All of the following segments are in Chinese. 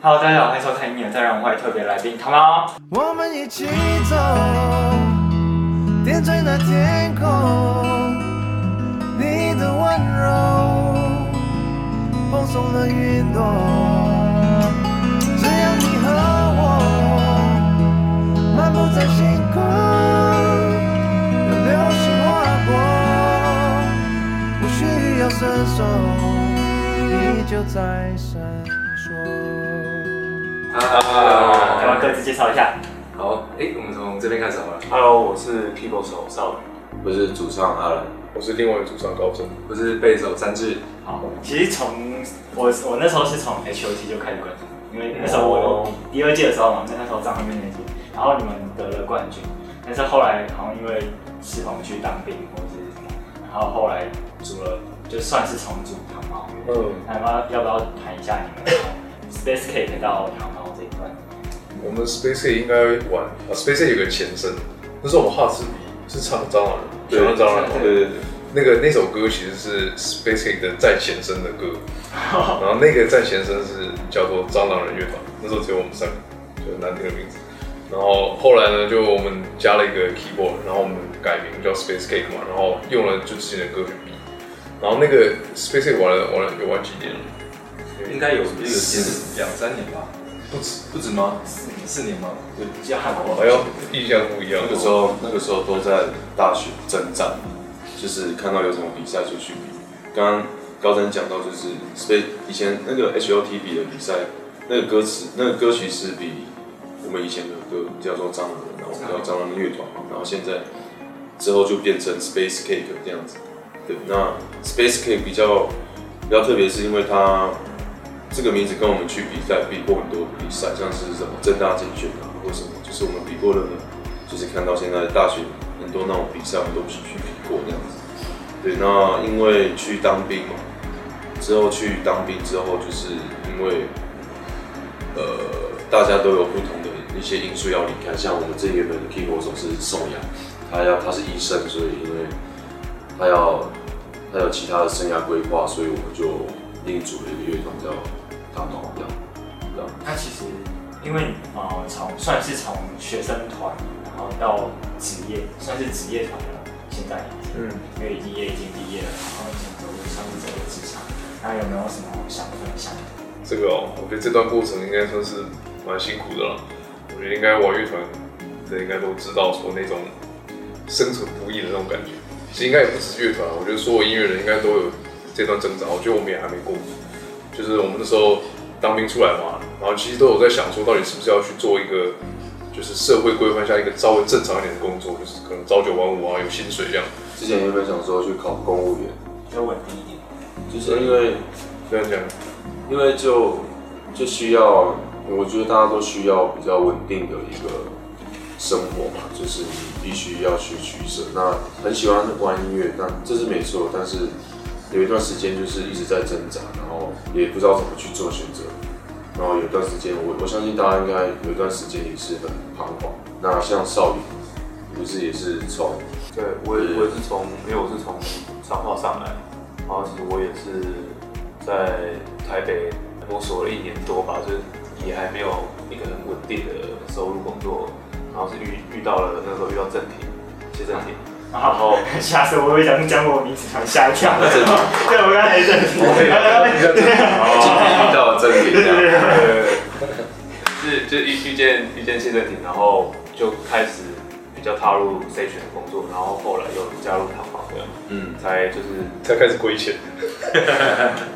Hello，大家好，欢迎收看《音乐再让会》特别来宾唐猫。我们一起走，点缀那天空，你的温柔放松了云朵，只要你和我漫步在星空，让流星划过，不需要伸手，你就在。要不要各自介绍一下？好，哎、我们从这边开始好了。Hello，我是 keyboard 手少宇。我是主唱阿兰，我是另外一个主唱高中。我是贝手三智，好，其实从我我那时候是从 HOT 就开始关注，因为那时候我有第二届的时候嘛，那时候张惠妹那届，然后你们得了冠军，但是后来好像因为是否去当兵或者是什么，然后后来组了就算是重组糖猫，嗯，那要不要要不要谈一下你们从 Space Cake 到糖猫？我们 Space A 应该玩啊，Space A 有个前身，那时候我们哈斯比是唱蟑螂人，喜欢蟑螂人，对对对，那个那首歌其实是 Space A 的在前身的歌，然后那个在前身是叫做蟑螂人乐团，那时候只有我们三个，就很难听的名字。然后后来呢，就我们加了一个 keyboard，然后我们改名叫 Space Cake 嘛，然后用了就之前的歌去比。然后那个 Space Cake 玩了玩了有玩几年了，应该有有也是两三年吧，不止，不止吗？四四年吗？对，比较韩国好像印象不一样。那个时候那个时候都在大学征战，就是看到有什么比赛就去比。刚刚高真讲到就是 Space 以前那个 HOT 比的比赛，那个歌词那个歌曲是比我们以前的歌叫做蟑螂，然后我们叫蟑螂乐团嘛，然后现在之后就变成 Space Cake 这样子。对，那 Space Cake 比较比较特别，是因为它这个名字跟我们去比赛比过很多比赛，像是什么正大竞选啊，或什么，就是我们比过任何，就是看到现在大学很多那种比赛，我们都去去比过那样子。对，那因为去当兵嘛，之后去当兵之后，就是因为呃大家都有不同的一些因素要离开，像我们这原本的 keyboard 手是宋阳，他要他是医生，所以因为他要他有其他的生涯规划，所以我们就另组了一个乐团叫大毛这样，这样。那其实因为呃从算是从学生团，然后到职业，算是职业团了，现在已经，嗯，因为已经也已经毕业了，然后已经走入算是走入职场，那有没有什么想分享的？这个哦，我觉得这段过程应该算是蛮辛苦的了。我觉得应该玩乐团的应该都知道说那种生存不易的那种感觉。其实应该也不只是乐团啊，我觉得所有音乐人应该都有这段挣扎。我觉得我们也还没过，就是我们那时候当兵出来嘛，然后其实都有在想说，到底是不是要去做一个就是社会规范下一个稍微正常一点的工作，就是可能朝九晚五啊，有薪水这样。之前有没有想说去考公务员，比较稳定一点。就是因为这样讲，因为就就需要，我觉得大家都需要比较稳定的一个生活嘛，就是你必须要去取舍。那很喜欢玩音乐，那这是没错，但是有一段时间就是一直在挣扎，然后也不知道怎么去做选择。然后有一段时间，我我相信大家应该有一段时间也是很彷徨。那像少宇，不是也是从对，我也我也是从，因为我是从彰化上来，然后其实我也是在台北摸索了一年多吧，就是也还没有一个很稳定的收入工作，然后是遇遇到了那时候遇到郑婷，谢郑婷，然后下次我！我想讲我名字，吓一跳。郑婷对，我刚才认今天遇到了真理这样。是就遇遇见遇见谢振廷，然后就开始比较踏入 C 选的工作，然后后来又加入糖房这样，嗯，才就是才开始亏钱。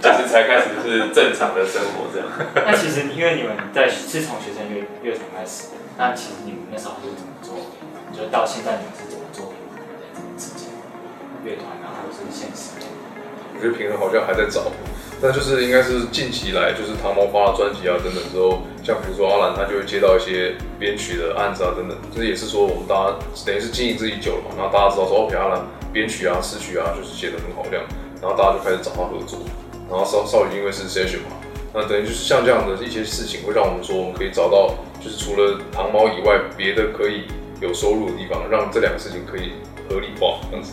就是才开始就是正常的生活这样。那其实因为你们在是从学生乐乐团开始，那其实你们那时候是怎么做？就到现在你们是乐团啊，或者是现实。我觉得平衡好像还在找，但就是应该是近期来，就是唐毛发了专辑啊等等之后，像比如说阿兰，他就会接到一些编曲的案子啊等等，这也是说我们大家等于是经营自己久了嘛，然后大家知道说 OK 阿兰编曲啊词曲啊就是写的很好这样，然后大家就开始找他合作，然后少少宇因为是 session 嘛，那等于就是像这样的一些事情，会让我们说我们可以找到就是除了唐猫以外，别的可以有收入的地方，让这两个事情可以合理化这样子。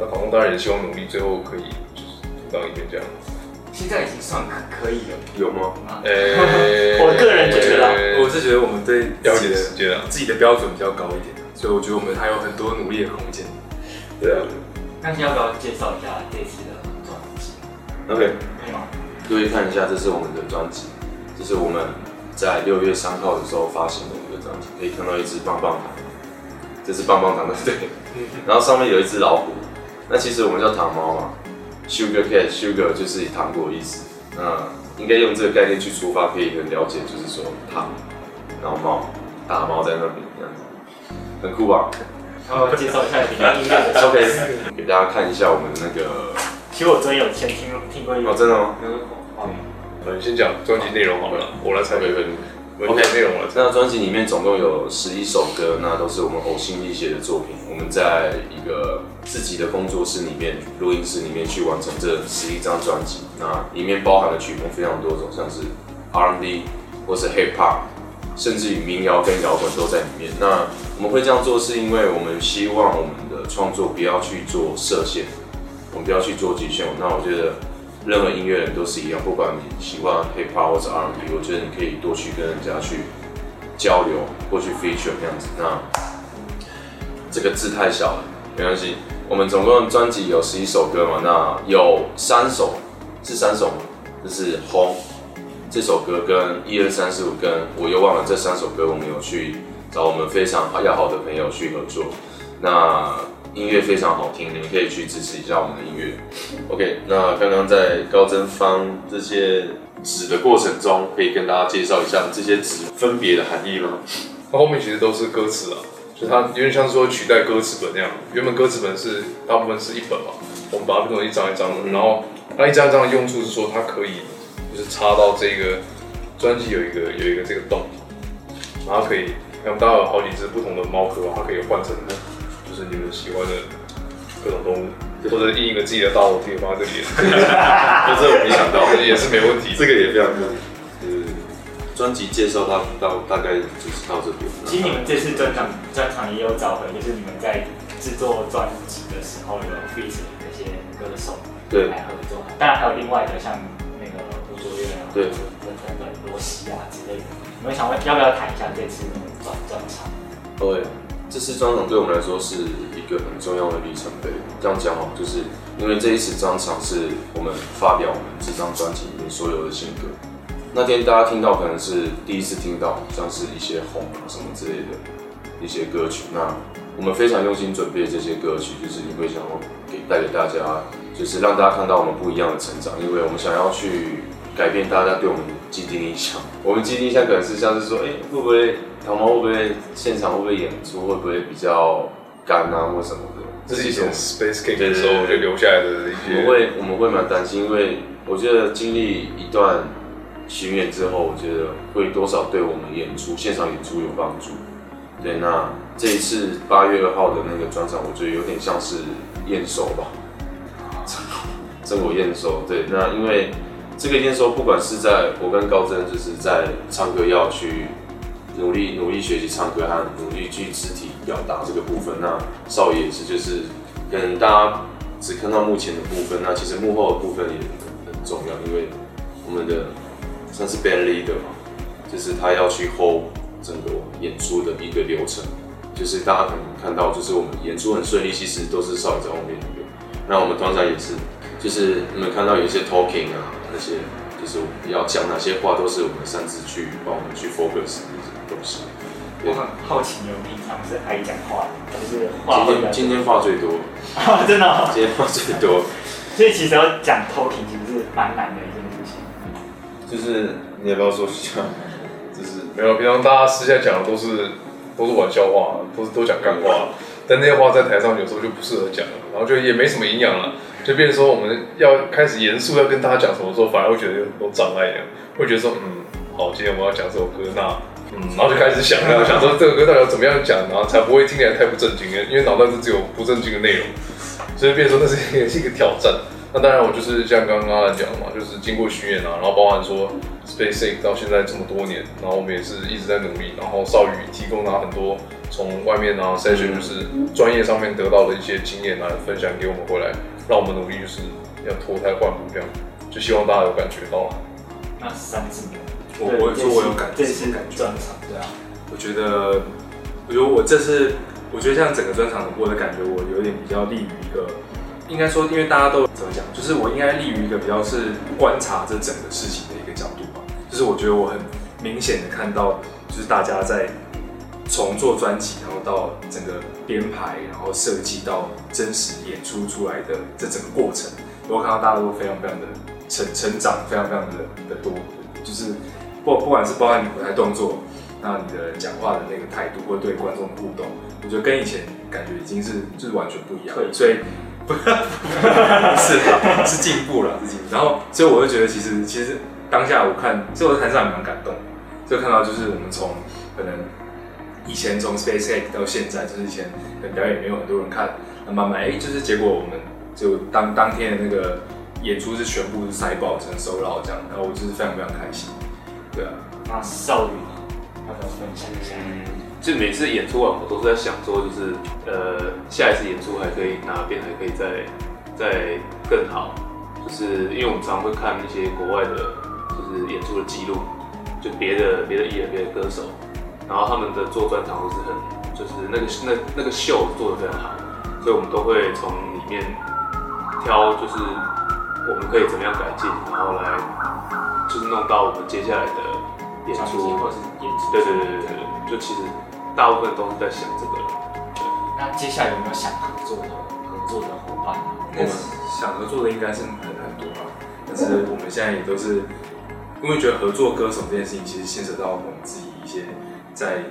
那房东当然也希望努力，最后可以就是独当一面这样。现在已经算可可以了。有吗？啊呃、我个人觉得我是觉得我们对要一自己的点时间啊。自己的标准比较高一点，所以我觉得我们还有很多努力的空间。对啊，那你要不要介绍一下这次的专辑？OK，可以吗？各位看一下，这是我们的专辑，这是我们在六月三号的时候发行的一个专辑，可以看到一只棒棒糖，这是棒棒糖对不对？然后上面有一只老虎，那其实我们叫糖猫嘛，Sugar Cat，Sugar 就是糖果的意思，那应该用这个概念去出发，可以很了解，就是说糖，然后猫，大猫在那边这样子，很酷吧然后介绍一下你的音乐的？OK，给大家看一下我们的那个，其实我昨天有先听听过一个哦，真的吗？那个画面，呃，你先讲专辑内容好了，我来猜。OK，可以。文件内容我来猜。那专辑里面总共有十一首歌，那都是我们呕心沥血的作品。我们在一个自己的工作室里面、录音室里面去完成这十一张专辑。那里面包含的曲风非常多种，像是 R&B 或是 Hip Hop，甚至于民谣跟摇滚都在里面。那我们会这样做，是因为我们希望我们的创作不要去做设限，我们不要去做局限。那我觉得任何音乐人都是一样，不管你喜欢 hip hop 或者 R&B，我觉得你可以多去跟人家去交流，或去 feature 这样子。那这个字太小了，没关系。我们总共专辑有十一首歌嘛，那有三首是三首吗？就是红这首歌跟一二三四五跟我又忘了这三首歌，我们有去找我们非常要好的朋友去合作。那音乐非常好听，你们可以去支持一下我们的音乐。OK，那刚刚在高真方这些纸的过程中，可以跟大家介绍一下这些纸分别的含义吗？它后面其实都是歌词啊，就它有点像说取代歌词本那样。原本歌词本是大部分是一本嘛，我们把它变成一张一张的，然后它一张一张的用处是说它可以就是插到这个专辑有一个有一个这个洞，然后可以像大家有好几只不同的猫科，它可以换成就是你们喜欢的各种动物，或者印一个自己的大头贴放在这里也是可以的，这我没想到，也是没问题。这个也非常酷。呃，专辑介绍到到大概就是到这边。其实你们这次专场专场也有找回，就是你们在制作专辑的时候有 feat 那些歌手对来合作，当然还有另外的像那个吴卓越啊，对等等等罗西啊之类的。你们想问要不要谈一下这次的专专场？对，这次专场对我们来说是一个很重要的里程碑。这样讲好，就是因为这一次专场是我们发表我们这张专辑里面所有的新歌。那天大家听到可能是第一次听到，像是一些红啊什么之类的一些歌曲。那我们非常用心准备这些歌曲，就是因为想要给带给大家，就是让大家看到我们不一样的成长，因为我们想要去改变大家对我们的既定印象。我们既定印象可能是像是说，哎、会不会糖猫会不会现场会不会演出会不会比较干啊或什么的？这是以前其实我们 Space 对的时候对就留下来的一我们会我们会蛮担心，因为我觉得经历一段巡演之后，我觉得会多少对我们演出现场演出有帮助。对，那这一次八月二号的那个专场，我觉得有点像是验收吧，自我验收。对，那因为这个验收，不管是在我跟高真，就是在唱歌要去努力努力学习唱歌和努力去肢体表达这个部分。那少爷也是，就是可能大家只看到目前的部分，那其实幕后的部分也很很重要，因为我们的算是 band leader 嘛，就是他要去 hold 整个演出的一个流程。就是大家可能看到，就是我们演出很顺利，其实都是少爷在后面那。我们团长也是，就是你们看到有一些 talking 啊，那些就是我们要讲哪些话，都是我们擅自去帮我们去 focus 的一些东西。我很好奇你们平常是爱讲话的，就是今天今天话最多，啊，真的哦、今天话最多，所以其实要讲 talking 其实是蛮难的一件事情。就是你也不要说一下？就是没有，平常大家私下讲的都是都是玩笑话，都是都讲干话，但那些话在台上有时候就不适合讲了，然后就也没什么营养了，就变成说我们要开始严肃要跟大家讲什么时候，反而会觉得有很多障碍一样，会觉得说嗯，好，今天我们要讲这首歌，那嗯，然后就开始想，然 后想说这首歌到底要怎么样讲，然后才不会听起来太不正经，因为脑袋是只有不正经的内容，所以变成说那是也是一个挑战。那当然，我就是像刚刚讲的嘛，就是经过巡演啊，然后包含说 SpaceX 到现在这么多年，然后我们也是一直在努力，然后少宇提供他很多从外面啊 session 就是专业上面得到的一些经验啊，分享给我们回来，让我们努力就是要脱胎换骨这样，就希望大家有感觉到了。那三字我我说我有感这次这次感觉专场，对啊，我觉得，我觉得我这次，我觉得像整个专场我的感觉，我有点比较利于一个，应该说，因为大家都怎么讲，就是我应该利于一个比较是观察这整个事情的一个角度吧。就是我觉得我很明显的看到，就是大家在从做专辑，然后到整个编排，然后设计到真实演出出来的这整个过程，我看到大家都非常非常的成成长，非常非常的的多，就是不不管是包含你舞台动作，那你的讲话的那个态度，或者对观众的互动，我觉得跟以前感觉已经是就是完全不一样了，对所以不不是啦，是进步了，是进步。然后所以我就觉得其实其实当下我看，所以我在台上也蛮感动的，就看到就是我们从可能以前从 Space Egg 到现在，就是以前可能表演没有很多人看，那慢慢哎、就是结果我们就当当天的那个演出是全部是塞爆成收到这样，然后我就是非常非常开心，对啊。那少宇呢，要不要分享一下？嗯，就每次演出完，我都是在想说，就是呃，下一次演出还可以哪边还可以再再更好，就是因为我们常常会看一些国外的，就是演出的记录，就别的别的艺人、别的歌手，然后他们的做专场都是很，就是那个那那个秀做的非常好，所以我们都会从里面挑，就是我们可以怎么样改进，然后来就是弄到我们接下来的演出或是演出？对对对对对，就其实大部分都是在想这个了。那接下来有没有想合作的合作的伙伴？我们想合作的应该是很很多吧，但是我们现在也都是因为觉得合作歌手这件事情，其实牵扯到我们自己一些在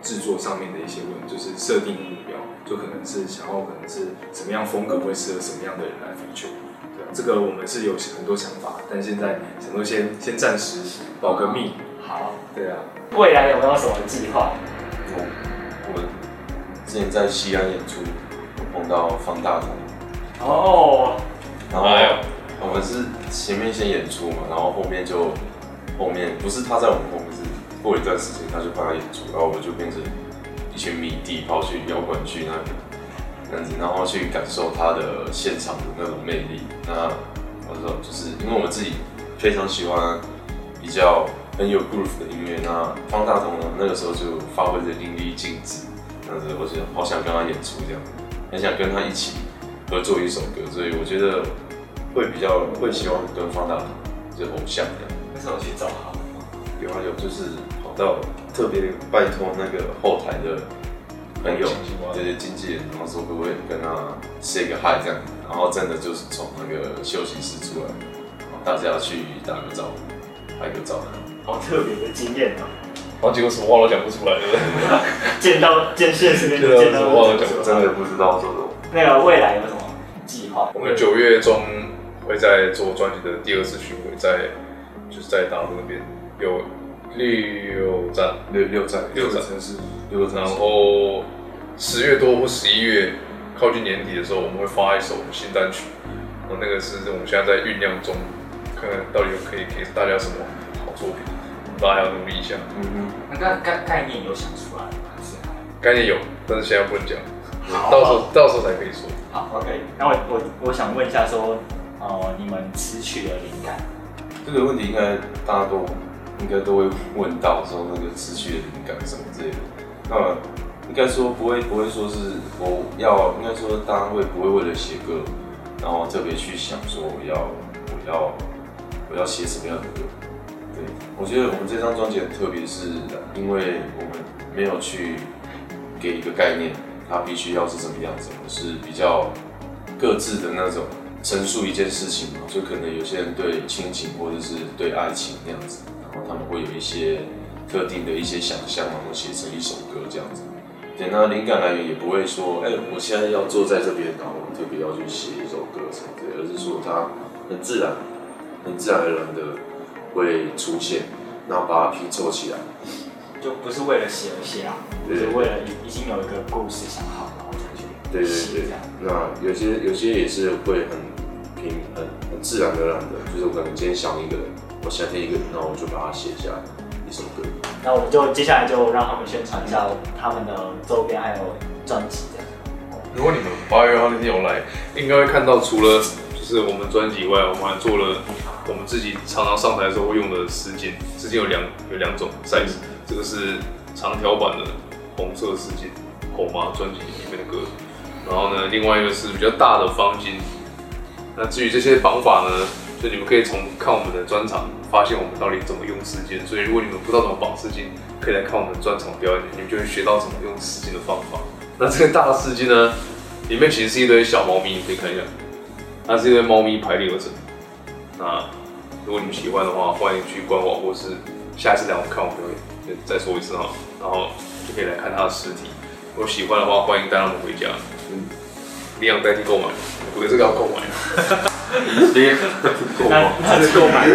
制作上面的一些问题，就是设定目标，就可能是想要可能是什么样风格会适合什么样的人来 feature。对啊，这个我们是有很多想法，但现在想说先先暂时保个密。好，对啊，未来有没有什么计划？我我们之前在西安演出，有碰到方大同，哦，然后哎呦我们是前面先演出嘛，然后后面就后面不是他在我们后面，是过一段时间他就帮他演出，然后我们就变成一群迷弟跑去摇滚区那边，这样子，然后去感受他的现场的那种魅力。那我说就是因为我们自己非常喜欢比较很有 groove 的音乐，那方大同呢那个时候就发挥的淋漓尽致，这样子，我就好想跟他演出这样，很想跟他一起合作一首歌，所以我觉得会比较会希望跟方大同就是偶像这样。那时候去找他。有啊有，就是跑到特别拜托那个后台的朋友，就是经纪人，然后说可不可以跟他 say 个 hi 这样，然后真的就是从那个休息室出来，然后大家去打个招呼，拍个照。好特别的经验啊！然后结果什么话都讲不出来，对不对？见到见现实面就见到什么话都讲不出真的不知道说什么。那个未来有什么计划？我们九月中会在做专辑的第二次巡回，在就是在大陆那边有六站，六六站六站城市，六个城然市。后十月多或十一月靠近年底的时候，我们会发一首新单曲，然后那个是我们现在在酝酿中，看看到底有可以给大家什么好作品，大家要努力一下。嗯那概概概念有想出来吗？还是还概念有，但是现在不能讲，好到时候到时候才可以说。好，OK。那我我我想问一下说，呃，你们词曲的灵感，这个问题应该大家都应该都会问到说那个持续的灵感什么之类的。那应该说不会不会说是我要，应该说大家会不会为了写歌，然后特别去想说我要我要我要写什么样的歌？对，我觉得我们这张专辑很特别，是因为我们没有去给一个概念，它必须要是什么样子，我是比较各自的那种陈述一件事情嘛，就可能有些人对亲情或者是对爱情那样子，然后他们会有一些特定的一些想象，然后写成一首歌这样子。对，那灵感来源也不会说，哎、我现在要坐在这边，然后我特别要去写一首歌什么的，而是说它很自然、很自然而然的会出现，然后把它拼凑起来。就不是为了写而写啊，就是为了已已经有一个故事想好，然后才去对对对那有些有些也是会很平很很自然而然的，就是我可能今天想一个人，我想听一个人，然后我就把它写下来一首歌。那我们就接下来就让他们宣传一下他们的周边还有专辑这样。如果你们八月号那天有来，应该会看到除了就是我们专辑以外，我们还做了我们自己常常上台的时候会用的丝巾，丝巾有两有两种 size，这个是长条版的红色丝巾，《红妈》专辑里面的歌。然后呢，另外一个是比较大的方巾。那至于这些绑法呢，就你们可以从看我们的专场发现我们到底怎么用丝巾。所以如果你们不知道怎么绑丝巾，可以来看我们专场表演，你们就会学到怎么用丝巾的方法。那这个大丝巾呢，里面其实是一堆小猫咪，你可以看一下，它是一堆猫咪排列而成。那如果你们喜欢的话，欢迎去官网或是下一次来我们看我们表演，再说一次哈，然后就可以来看它的实体。如果喜欢的话，欢迎带他们回家。嗯，领养代替购买，我觉得这个要购买。购买，这是购买，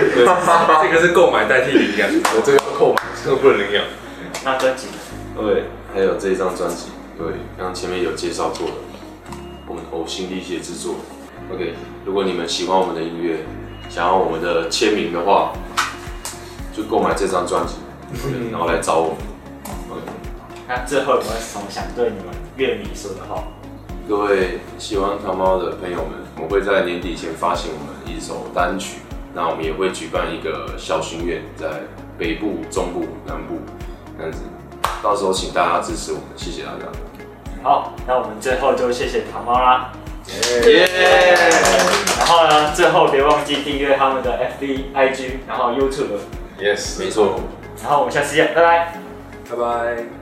这个是购买代替领养，我这个要购买，这个不能领养。那专辑对，还有这一张专辑，对，刚前面有介绍过的，我们呕心沥血制作。OK，如果你们喜欢我们的音乐，想要我们的签名的话，就购买这张专辑，然后来找我们。OK，那最后有没有什么想对你们乐迷说的话？各位喜欢糖猫的朋友们，我们会在年底前发行我们一首单曲，那我们也会举办一个小巡演，在北部、中部、南部这样子，到时候请大家支持我们，谢谢大家。好，那我们最后就谢谢糖猫啦。耶、然后呢，最后别忘记订阅他们的 FB、IG，然后 YouTube，Yes，没错。然后我们下次见，拜拜。拜拜。